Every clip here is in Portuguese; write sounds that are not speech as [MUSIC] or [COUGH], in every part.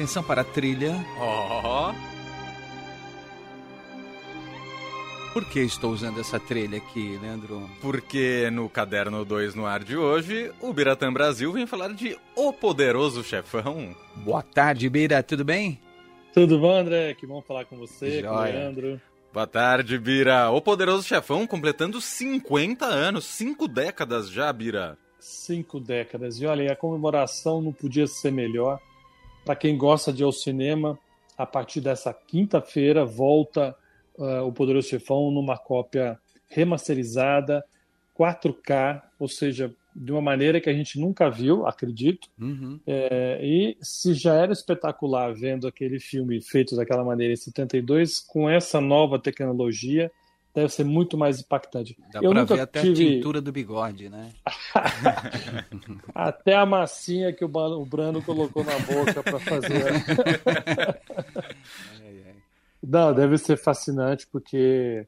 Atenção para a trilha. Ó. Por que estou usando essa trilha aqui, Leandro? Porque no Caderno 2 no ar de hoje, o Biratã Brasil vem falar de O Poderoso Chefão. Boa tarde, Bira, tudo bem? Tudo bom, André? Que bom falar com você, com o. Leandro. Boa tarde, Bira. O Poderoso Chefão completando 50 anos, 5 décadas já, Bira. Cinco décadas. E olha, a comemoração não podia ser melhor. Para quem gosta de ir ao cinema, a partir dessa quinta-feira volta uh, o Poderoso Chefão numa cópia remasterizada, 4K, ou seja, de uma maneira que a gente nunca viu, acredito. Uhum. É, e se já era espetacular vendo aquele filme feito daquela maneira em 72, com essa nova tecnologia, deve ser muito mais impactante. Dá Eu pra nunca ver até a tive- tintura do bigode, né? [LAUGHS] Até a massinha que o Brando colocou na boca para fazer. [LAUGHS] Não, deve ser fascinante, porque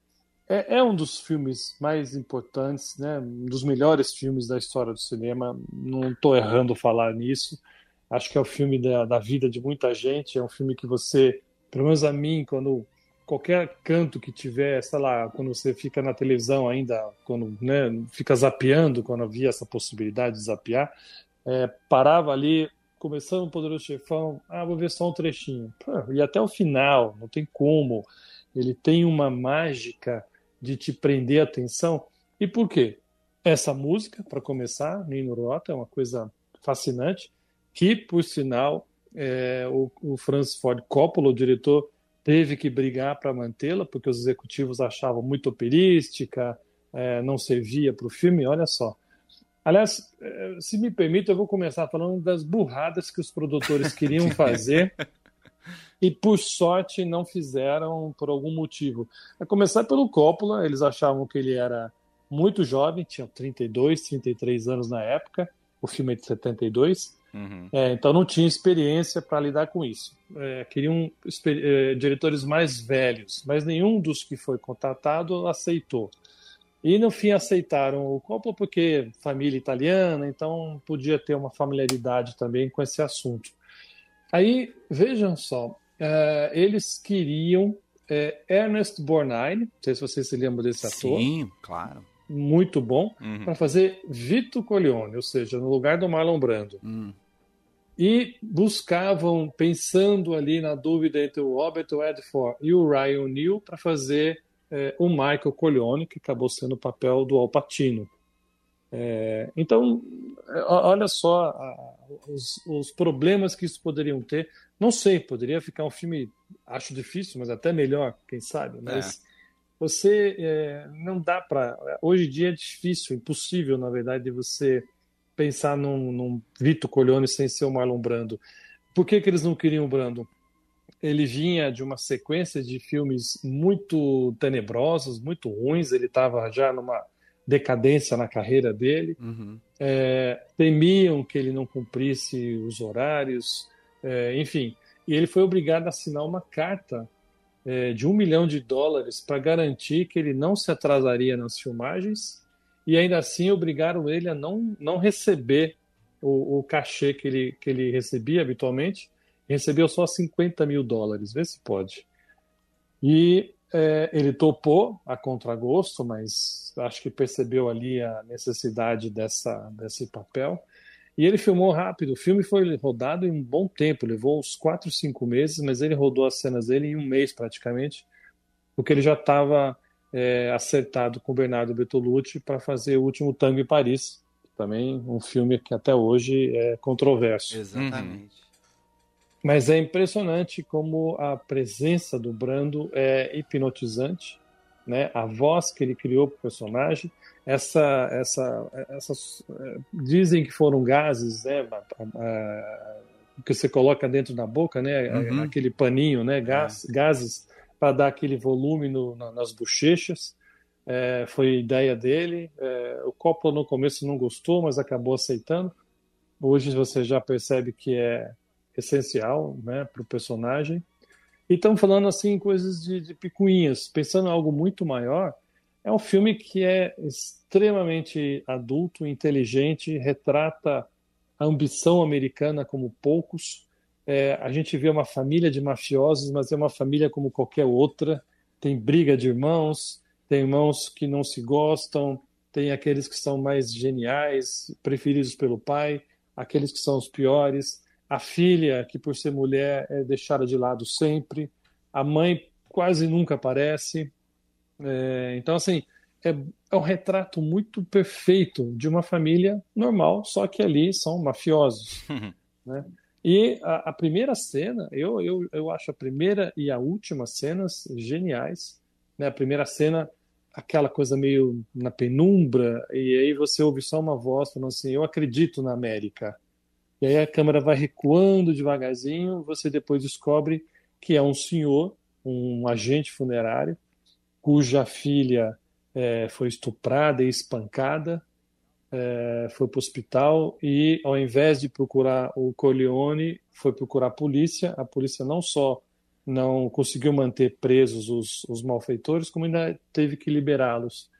é, é um dos filmes mais importantes, né? Um dos melhores filmes da história do cinema. Não estou errando falar nisso. Acho que é o filme da, da vida de muita gente. É um filme que você, pelo menos a mim, quando qualquer canto que tiver, sei lá, quando você fica na televisão ainda, quando né, fica zapeando, quando havia essa possibilidade de zapear, é, parava ali, começando o Poderoso Chefão, ah, vou ver só um trechinho. Pô, e até o final, não tem como. Ele tem uma mágica de te prender a atenção. E por quê? Essa música, para começar, Nino Rota, é uma coisa fascinante, que, por sinal, é, o, o Francis Ford Coppola, o diretor, teve que brigar para mantê-la, porque os executivos achavam muito operística, é, não servia para o filme. Olha só. Aliás, eh, se me permite, eu vou começar falando das burradas que os produtores [LAUGHS] queriam fazer e, por sorte, não fizeram por algum motivo. A começar pelo Coppola, eles achavam que ele era muito jovem, tinha 32, 33 anos na época, o filme é de 72, Uhum. é, então não tinha experiência para lidar com isso. É, queriam é, diretores mais velhos, mas nenhum dos que foi contratado aceitou. E no fim aceitaram o Coppola porque família italiana, então podia ter uma familiaridade também com esse assunto. Aí vejam só, é, eles queriam é, Ernest Borgnine, não sei se vocês se lembram desse ator, Sim, claro. muito bom, Uhum. para fazer Vito Corleone, ou seja, no lugar do Marlon Brando Hum. E buscavam, pensando ali na dúvida entre o Robert Redford e o Ryan O'Neill, para fazer eh, o Michael Corleone, que acabou sendo o papel do Al Pacino. Eh, então, o- olha só a- os, os problemas que isso poderiam ter. Não sei, poderia ficar um filme, acho difícil, mas até melhor, quem sabe. Mas você eh, não dá para. Hoje em dia é difícil, impossível, na verdade, de você pensar num, num Vito Corleone sem ser o Marlon Brando. Por que, que eles não queriam o Brando? Ele vinha de uma sequência de filmes muito tenebrosos, muito ruins. Ele estava já numa decadência na carreira dele. Uhum. É, temiam que ele não cumprisse os horários, é, enfim. E ele foi obrigado a assinar uma carta é, de um milhão de dólares para garantir que ele não se atrasaria nas filmagens e ainda assim obrigaram ele a não, não receber o, o cachê que ele, que ele recebia habitualmente. Recebeu só 50 mil dólares, vê se pode. E é, ele topou a contragosto, mas acho que percebeu ali a necessidade dessa, desse papel. E ele filmou rápido. O filme foi rodado em um bom tempo, levou uns 4, 5 meses, mas ele rodou as cenas dele em um mês praticamente, porque ele já estava é, acertado com o Bernardo Bertolucci para fazer O Último Tango em Paris. Também um filme que até hoje é controverso. Exatamente. Mas é impressionante como a presença do Brando é hipnotizante, né? A voz que ele criou para o personagem, essa, essa, essas eh, dizem que foram gases, né? Que você coloca dentro da boca, né? Uhum. Aquele paninho, né? Gás, Gases para dar aquele volume no- na- nas bochechas. É, foi ideia dele. É, o Coppola no começo não gostou, mas acabou aceitando. Hoje você já percebe que é essencial né, para o personagem. E estamos falando assim coisas de, de picuinhas, pensando em algo muito maior. É um filme que é extremamente adulto, inteligente, retrata a ambição americana como poucos. É, a gente vê uma família de mafiosos, mas é uma família como qualquer outra. Tem briga de irmãos, tem irmãos que não se gostam, tem aqueles que são mais geniais, preferidos pelo pai, aqueles que são os piores, a filha, que por ser mulher é deixada de lado sempre, a mãe quase nunca aparece. É, então, assim, é, é, um retrato muito perfeito de uma família normal, só que ali são mafiosos. [LAUGHS] né? E a, a, primeira cena, eu, eu, eu acho a primeira e a última cenas geniais. Né? A primeira cena aquela coisa meio na penumbra, e aí você ouve só uma voz falando assim: Eu acredito na América. E aí a câmera vai recuando devagarzinho, você depois descobre que é um senhor, um agente funerário, cuja filha é, foi estuprada e espancada, é, foi para o hospital e, ao invés de procurar o Corleone, foi procurar a polícia. A polícia não só não conseguiu manter presos os, os malfeitores, como ainda teve que liberá-los.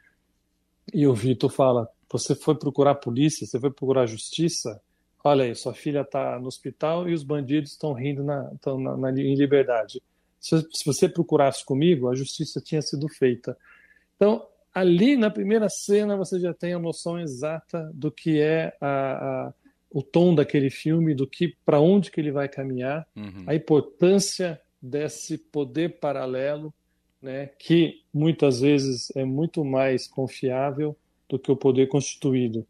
E o Vitor fala: Você foi procurar a polícia, você foi procurar a justiça? Olha aí, sua filha está no hospital e os bandidos estão rindo na, estão na, na, em liberdade. Se, se você procurasse comigo, a justiça tinha sido feita. Então, ali na primeira cena, você já tem a noção exata do que é a, a, o tom daquele filme, do que para onde que ele vai caminhar, uhum. a importância desse poder paralelo, né, que muitas vezes é muito mais confiável do que o poder constituído.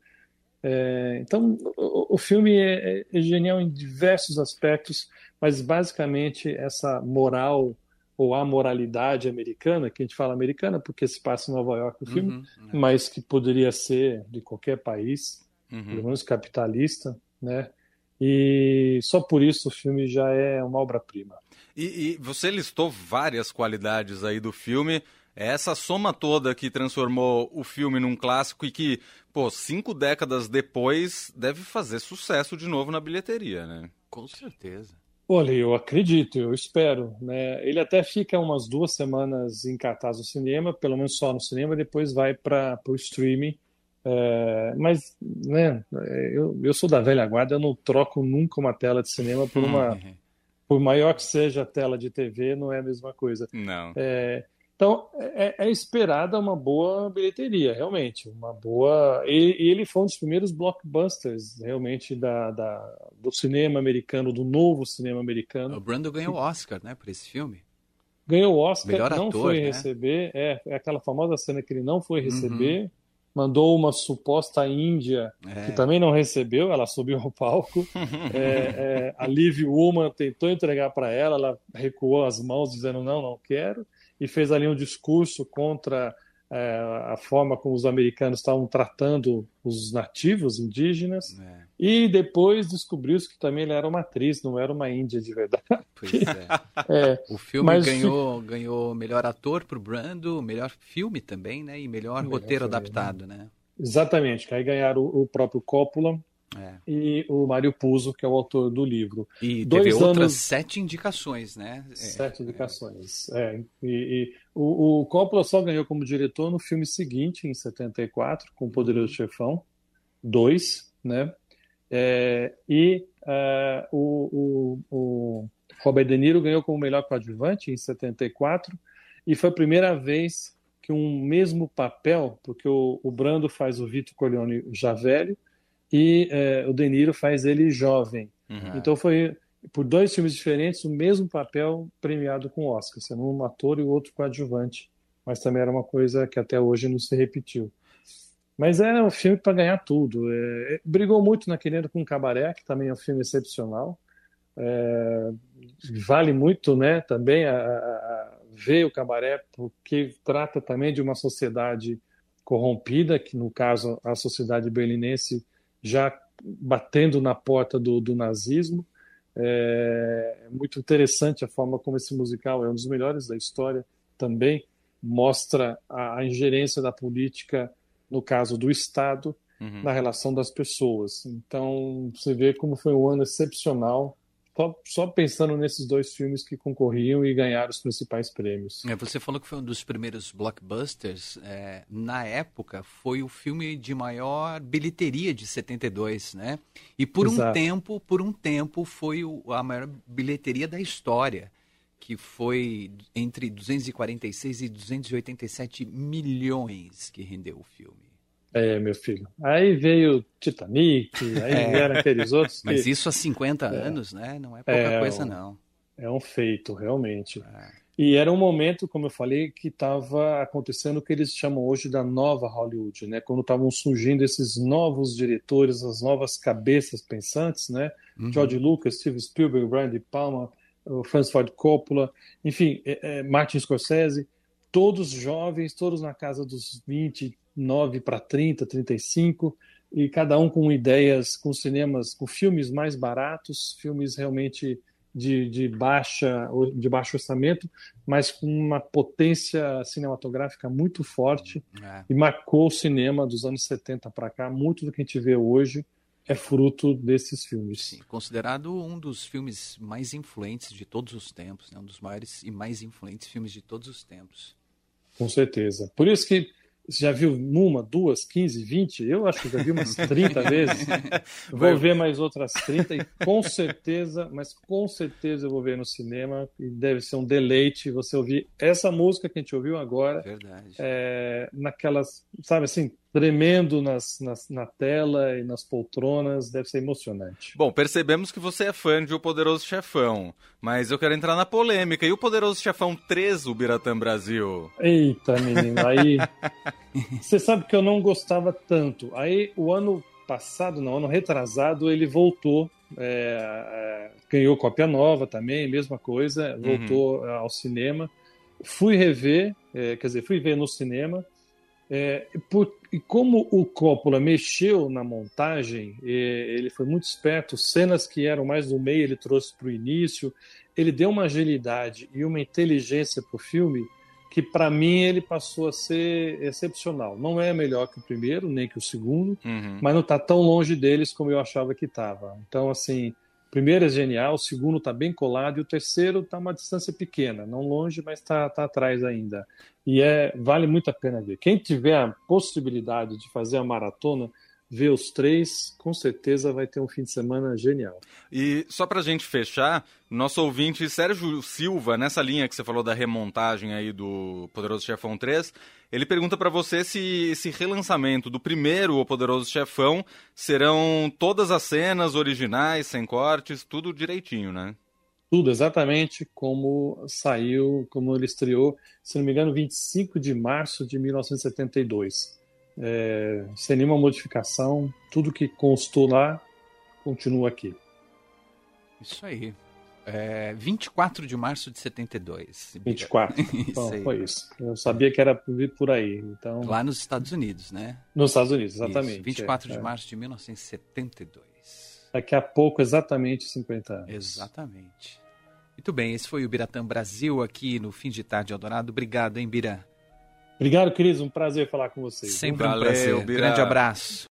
É, então, o, o filme é, é, genial em diversos aspectos, mas basicamente essa moral ou a moralidade americana, que a gente fala americana porque se passa em Nova York o filme, uhum, uhum. mas que poderia ser de qualquer país, uhum. pelo menos capitalista, né? E só por isso o filme já é uma obra-prima. E, e, você listou várias qualidades aí do filme. É essa soma toda que transformou o filme num clássico e que, pô, cinco décadas depois deve fazer sucesso de novo na bilheteria, né? Com certeza. Olha, eu acredito, eu espero. Né? Ele até fica umas duas semanas em cartaz no cinema, pelo menos só no cinema, depois vai para o streaming. É, mas, né, eu, eu sou da velha guarda, eu não troco nunca uma tela de cinema por uma, [LAUGHS] por maior que seja a tela de TV, não é a mesma coisa. Não. É, então, é, é, esperada uma boa bilheteria, realmente. Uma boa. E, e, ele foi um dos primeiros blockbusters, realmente, da, da, do cinema americano, do novo cinema americano. O Brando ganhou o Oscar, né, por esse filme. Ganhou o Oscar, Melhor não ator, foi né? receber. É, é aquela famosa cena que ele não foi uhum. receber. Uhum mandou uma suposta Índia é. que também não recebeu, ela subiu ao palco. [LAUGHS] é, é, a Liv Woman tentou entregar para ela, ela recuou as mãos dizendo não, não quero, e fez ali um discurso contra é, a forma como os americanos estavam tratando os nativos indígenas. É. E depois descobriu-se que também ele era uma atriz, não era uma índia de verdade. Pois é. [LAUGHS] é o filme mas... ganhou, ganhou melhor ator para o Brando, melhor filme também, né? E melhor, melhor roteiro filme, adaptado, né? Exatamente, que aí ganharam o, o próprio Coppola é. e o Mário Puzo, que é o autor do livro. E Dois teve anos... outras sete indicações, né? É, sete indicações. É. E, e o, o, Coppola só ganhou como diretor no filme seguinte, em 74, com o Poderoso uhum. Chefão 2, né? É, e uh, o, o, o Robert De Niro ganhou como melhor coadjuvante em 74 e foi a primeira vez que um mesmo papel, porque o, o Brando faz o Vitor Corleone já velho e é, o De Niro faz ele jovem. Uhum. Então foi por dois filmes diferentes o mesmo papel premiado com Oscar, sendo um ator e o outro coadjuvante. Mas também era uma coisa que até hoje não se repetiu. Mas é um filme para ganhar tudo. É, brigou muito naquele ano com Cabaré, que também é um filme excepcional. É, vale muito, né? Também a, a, ver o Cabaré, porque trata também de uma sociedade corrompida, que no caso a sociedade berlinense já batendo na porta do, do nazismo. É, é muito interessante a forma como esse musical é um dos melhores da história também mostra a, a ingerência da política no caso do Estado uhum. na relação das pessoas. Então você vê como foi um ano excepcional só, só, pensando nesses dois filmes que concorriam e ganharam os principais prêmios. É, você falou que foi um dos primeiros blockbusters. É, na época, foi o filme de maior bilheteria de 72, né? E por Exato. um tempo, por um tempo, foi o, a maior bilheteria da história, que foi entre 246 e 287 milhões que rendeu o filme. É, meu filho. Aí veio Titanic, aí é. vieram aqueles outros. Que... Mas isso há 50 é. anos, né? Não é pouca é coisa, um, não. É um feito, realmente. É. E era um momento, como eu falei, que estava acontecendo o que eles chamam hoje da nova Hollywood, né? Quando estavam surgindo esses novos diretores, as novas cabeças pensantes, né? Uhum. George Lucas, Steve Spielberg, Brian De Palma, Francis Ford Coppola, enfim, é, é, Martin Scorsese, todos jovens, todos na casa dos 20, 9 para 30, 35, e cada um com ideias, com cinemas, com filmes mais baratos, filmes realmente de, de, baixa, de baixo orçamento, mas com uma potência cinematográfica muito forte é. e marcou o cinema dos anos 70 para cá. Muito do que a gente vê hoje é fruto desses filmes. Sim, considerado um dos filmes mais influentes de todos os tempos, né? um dos maiores e mais influentes filmes de todos os tempos. Com certeza. Por isso que você já viu uma, duas, quinze, vinte? Eu acho que já vi umas [LAUGHS] 30 vezes. Vou ver mais outras 30 e com certeza, mas com certeza eu vou ver no cinema e deve ser um deleite você ouvir essa música que a gente ouviu agora. Verdade. É, naquelas, sabe assim, tremendo nas, nas, na tela e nas poltronas, deve ser emocionante. Bom, percebemos que você é fã de O Poderoso Chefão, mas eu quero entrar na polêmica. E O Poderoso Chefão 3, o Biratã Brasil? Eita, menino, aí... [LAUGHS] você sabe que eu não gostava tanto. Aí, o ano passado, não, ano retrasado, ele voltou, é, é, ganhou cópia nova também, mesma coisa, voltou uhum. ao cinema. Fui rever, é, quer dizer, fui ver no cinema, é, por, e como o Coppola mexeu na montagem, ele foi muito esperto, cenas que eram mais do meio ele trouxe para o início, ele deu uma agilidade e uma inteligência para o filme que para mim ele passou a ser excepcional. Não é melhor que o primeiro, nem que o segundo, uhum. mas não está tão longe deles como eu achava que estava. Então, assim, primeiro é genial, o segundo está bem colado e o terceiro está uma distância pequena, não longe, mas está tá atrás ainda. E é vale muito a pena ver. Quem tiver a possibilidade de fazer a maratona, ver os três, com certeza vai ter um fim de semana genial. E só para a gente fechar, nosso ouvinte Sérgio Silva, nessa linha que você falou da remontagem aí do Poderoso Chefão 3, ele pergunta para você se esse relançamento do primeiro O Poderoso Chefão serão todas as cenas originais, sem cortes, tudo direitinho, né? Tudo exatamente como saiu, como ele estreou, se não me engano, 25 de março de 1972 é, sem nenhuma modificação, tudo que constou lá continua aqui. Isso aí. É, 24 de março de 72. 24. [LAUGHS] então, foi isso. Eu sabia que era por aí. Então... Lá nos Estados Unidos, né? Nos Estados Unidos, exatamente. Isso, 24 é, de é. março de 1972. Daqui a pouco, exatamente 50 anos. Exatamente. Muito bem, esse foi o Biratã Brasil aqui no Fim de Tarde Eldorado. Obrigado, hein, Bira? Obrigado, Cris. Um prazer falar com vocês. Sempre Valeu, um prazer. Bira. Grande abraço.